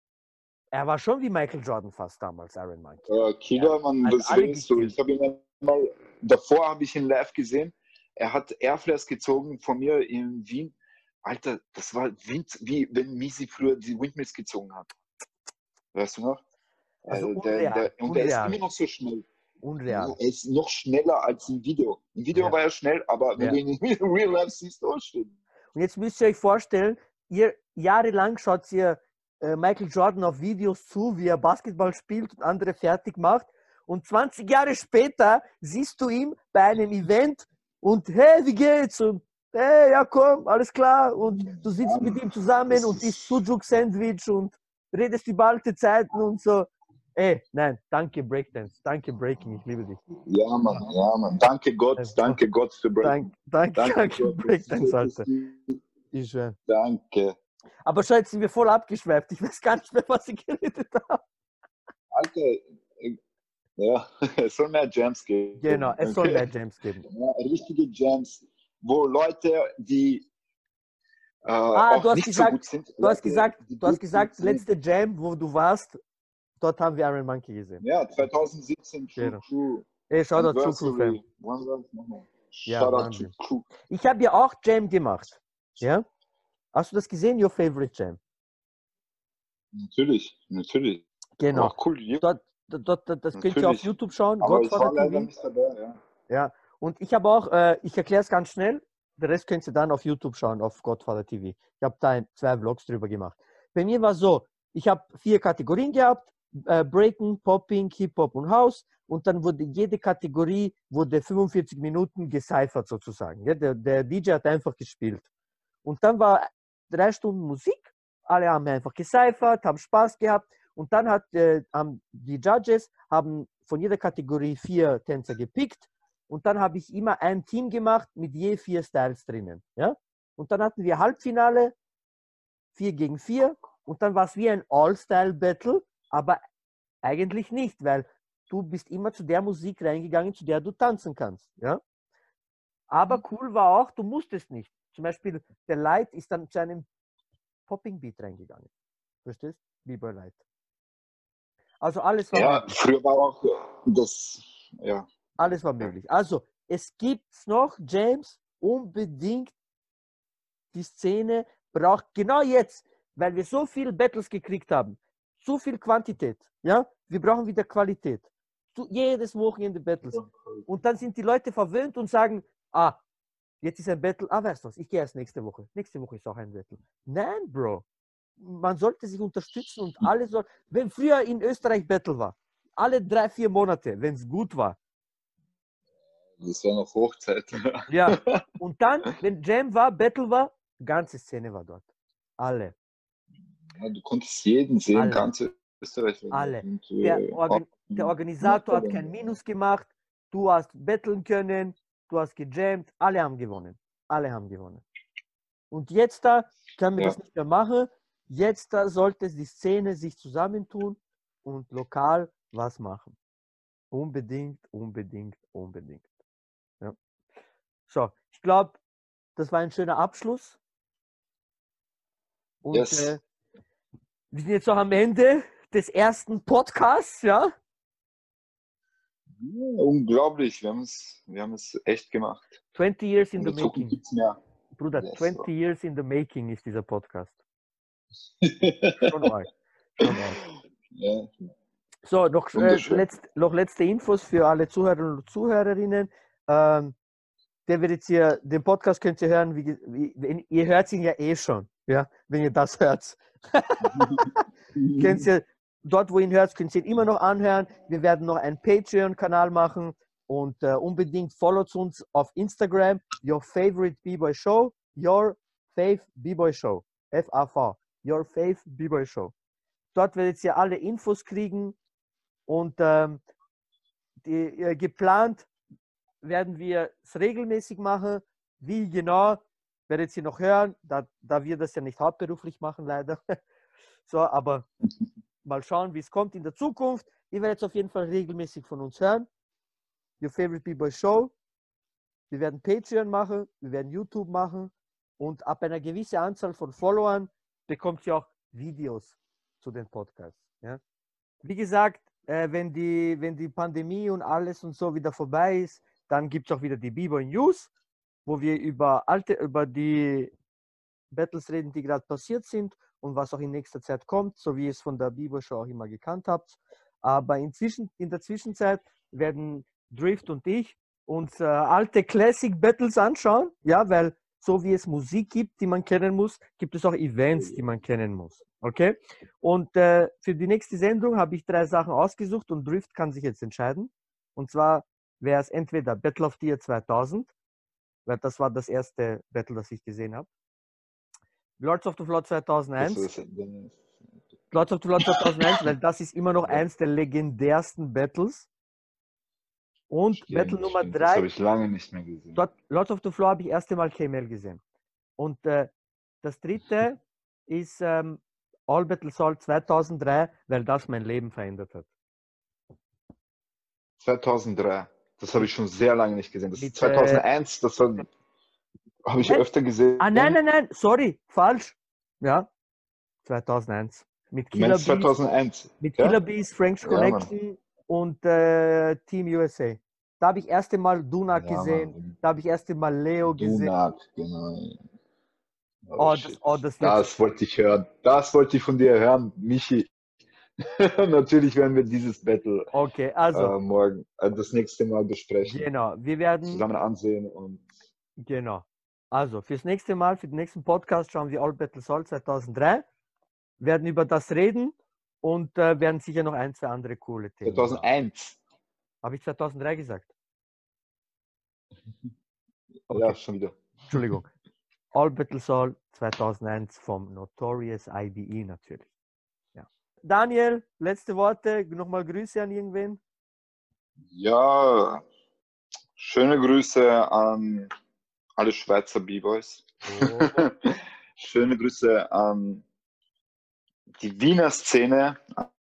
er war schon wie Michael Jordan fast damals, Iron Monkey. Äh, Killer, Mann, also was redest du? Ich habe ihn einmal davor habe ich ihn live gesehen. Er hat Airflares gezogen von mir in Wien. Alter, das war Wind, wie wenn Misi früher die Windmills gezogen hat. Weißt du noch? Also Äh, der, der, und der ist immer noch so schnell. Unreal. Er ist noch schneller als im Video. Im Video Ja. war er schnell, aber wenn Ja. du ihn in Real Life siehst, oh shit. Und jetzt müsst ihr euch vorstellen, ihr jahrelang schaut ihr äh, Michael Jordan auf Videos zu, wie er Basketball spielt und andere fertig macht. Und 20 Jahre später siehst du ihn bei einem Event und hey, wie geht's? Und hey, ja komm, alles klar. Und du sitzt mit ihm zusammen und isst Sujuk-Sandwich und redest über alte Zeiten und so. Ey, nein, danke Breakdance, danke Breaking, ich liebe dich. Ja, Mann, ja, Mann. Danke Gott, Also, danke Gott für Breaking. Danke, danke, danke Gott. Breakdance, Alter. Ich schwör. Danke. Aber schon jetzt sind wir voll abgeschweift. Ich weiß gar nicht mehr, was ich geredet habe. Alter, ja, es soll mehr Jams geben. Genau, es soll mehr James geben. Ja, richtige Jams, wo Leute, die äh, Ah, du hast gesagt- so sind. Du hast gesagt, du hast gesagt, letzte Jam, wo du warst, dort haben wir Iron Monkey gesehen. Ja, 2017 True Genau. Crew. Ey, schau da zu, das nochmal? Ja, Shout out Wahnsinn. Crew. Ich habe ja auch Jam gemacht. Ja? Hast du das gesehen, Your Favorite Jam? Natürlich, natürlich. Genau. Ach, cool. Dort, dort, dort, das könnt ihr auf. YouTube schauen, Aber ich war Godfather leider TV. nicht dabei, ja. Ja, und ich habe auch, äh, ich erkläre es ganz schnell, den Rest könnt ihr dann auf YouTube schauen, auf Godfather TV. Ich habe da zwei Vlogs drüber gemacht. Bei mir war so, ich habe vier Kategorien gehabt, äh, Breaking, Popping, Hip-Hop und House und dann wurde jede Kategorie, wurde 45 Minuten gecyphert sozusagen. Ja, der, der DJ hat einfach gespielt. Und dann war drei Stunden Musik, alle haben einfach gecyphert, haben Spaß gehabt und dann hat, äh, haben die Judges haben von jeder Kategorie vier Tänzer gepickt und dann habe ich immer ein Team gemacht mit je vier Styles drinnen. Ja? Und dann hatten wir Halbfinale, vier gegen vier und dann war es wie ein All-Style-Battle, aber eigentlich nicht, weil du bist immer zu der Musik reingegangen, zu der du tanzen kannst. Ja? Aber cool war auch, du musstest nicht. Zum Beispiel der Light ist dann zu einem Popping-Beat reingegangen. Verstehst? B-Boy Light. Also alles war Ja, früher war auch das, ja. alles war möglich. Also, es gibt noch, James, unbedingt die Szene braucht genau jetzt, weil wir so viele Battles gekriegt haben, so viel Quantität, ja, wir brauchen wieder Qualität. Jedes Wochenende Battles. Und dann sind die Leute verwöhnt und sagen, ah, jetzt ist ein Battle, ah, weißt du was, ich gehe erst nächste Woche. Nächste Woche ist auch ein Battle. Nein, Bro. Man sollte sich unterstützen und alle soll, wenn früher in Österreich Battle war, alle drei, vier Monate, wenn es gut war, Das war noch Hochzeit. Ja, und dann, wenn Jam war, Battle war, ganze Szene war dort. Alle. Ja, du konntest jeden sehen, Alle. ganz Österreich. Alle. Und, Der, äh, Organ der Organisator hat kein. Minus gemacht, du hast battlen können, du hast gejammt, alle haben gewonnen. Alle haben gewonnen. Und jetzt da können wir Ja. das nicht mehr machen. Jetzt da sollte die Szene sich zusammentun und lokal was machen. Unbedingt, unbedingt, unbedingt. Ja. So, ich glaube, das war ein schöner Abschluss. Und Yes. äh, wir sind jetzt auch am Ende des ersten Podcasts, ja? Unglaublich, wir haben es wir haben es echt gemacht. 20 years in In the Zukunft making. mehr. Bruder, Yes, 20 Bro. years in the making ist dieser Podcast. Schon arg. Schon arg. ja. So, noch, äh, letzt, noch letzte Infos für alle Zuhörer und Zuhörerinnen. Ähm, der wird jetzt hier, den Podcast könnt ihr hören, wie, wie, wenn, ihr hört ihn ja eh schon, ja, wenn ihr das hört. könnt ihr, dort, wo ihr ihn hört, könnt ihr ihn immer noch anhören. Wir werden noch einen Patreon-Kanal machen und äh, unbedingt followt uns auf Instagram, Your Favorite B-Boy Show, Your Fave B-Boy Show, F-A-V, Your Fave B-Boy Show. Dort werdet ihr alle Infos kriegen und ähm, die, äh, geplant werden wir es regelmäßig machen. Wie genau, werdet ihr noch hören, da, da wir das ja nicht hauptberuflich machen, leider. so, aber mal schauen, wie es kommt in der Zukunft. Ihr werdet es auf jeden Fall regelmäßig von uns hören. Your Favorite B-Boy Show. Wir werden Patreon machen, wir werden YouTube machen und ab einer gewissen Anzahl von Followern bekommt ihr auch Videos zu den Podcasts. Ja? Wie gesagt, äh, wenn, die, wenn die Pandemie und alles und so wieder vorbei ist, dann gibt es auch wieder die B-Boy News, wo wir über alte, über die Battles reden, die gerade passiert sind und was auch in nächster Zeit kommt, so wie ihr es von der Show auch immer gekannt habt. Aber inzwischen, in der Zwischenzeit werden Drift und ich uns äh, alte Classic Battles anschauen, ja, weil so wie es Musik gibt, die man kennen muss, gibt es auch Events, die man kennen muss. Okay? Und äh, für die nächste Sendung habe ich drei Sachen ausgesucht und Drift kann sich jetzt entscheiden. Und zwar wäre es entweder Battle of the Year 2000, weil das war das erste Battle, das ich gesehen habe. Lords of the Floor 2001. Lords of the Floor 2001, weil das ist immer noch eins der legendärsten Battles. Und Stimmt, Battle Nummer stimmt. Das drei, habe ich lange nicht mehr gesehen. dort, Lords of the Floor habe ich erste Mal KML gesehen. Und äh, das dritte ist ähm, All Battle Soul 2003, weil das mein Leben verändert hat. 2003. Das habe ich schon sehr lange nicht gesehen. Das Mit, ist 2001, das habe hab ich Nein. öfter gesehen. Ah, nein, nein, nein, sorry, falsch. Ja, 2001. Mit Killer meinst Bees, 2001? mit ja? Killer Bees, French Ja. Connection und äh, Team USA. Da habe ich erste Mal Dunak Ja, gesehen, Mann. da habe ich erste Mal Leo gesehen. Dunak, genau. Oh, das, shit. oh, das Das wollte ich hören. Das wollte ich von dir hören, Michi. Natürlich werden wir dieses Battle Okay, also, äh, morgen, äh, das nächste Mal besprechen, genau, wir werden, zusammen ansehen und genau. Also, fürs nächste Mal, für den nächsten Podcast schauen wir All Battle Soul 2003, werden über das reden und äh, werden sicher noch ein, zwei andere coole Themen. 2001. Habe ich 2003 gesagt? Okay. Ja, schon wieder. Entschuldigung. All Battle Soul 2001 vom Notorious IBE natürlich. Ja. Daniel, letzte Worte, nochmal Grüße an irgendwen. Ja, schöne Grüße an alle Schweizer B-Boys. Oh. Schöne Grüße an die Wiener Szene,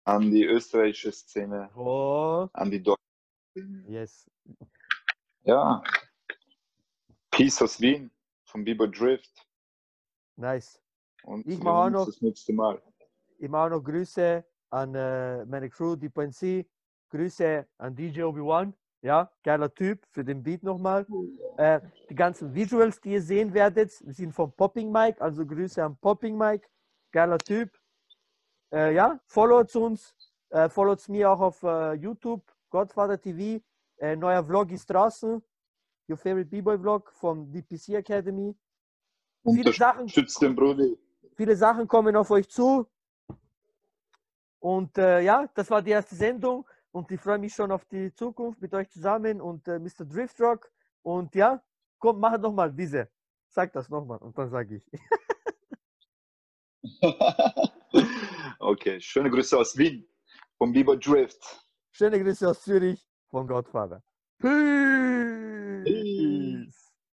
an die österreichische Szene, Oh, an die deutsche Szene. yes. Ja. Peace aus Wien vom B-Boy Drift. Nice. Und Ich wir mach auch noch- das nächste Mal. Ich mache noch Grüße an äh, meine Crew, die PNC. Grüße an DJ Obi-Wan. Ja, geiler Typ für den Beat nochmal. Äh, die ganzen Visuals, die ihr sehen werdet, sind von Popping Mike. Also Grüße an Popping Mike. Geiler Typ. Äh, ja, followt uns. Äh, followt mir auch auf äh, YouTube, Godfather TV. Äh, neuer Vlog ist draußen. Your favorite B-Boy Vlog vom DPC Academy. Viele Sachen, den Brudi. viele Sachen kommen auf euch zu. Und äh, ja, das war die erste Sendung und ich freue mich schon auf die Zukunft mit euch zusammen und äh, Mr. Driftrock. Und ja, komm, mach nochmal diese. Sag das nochmal und dann sage ich. okay, schöne Grüße aus Wien vom B-Boy Drift. Schöne Grüße aus Zürich von Godfather. Peace!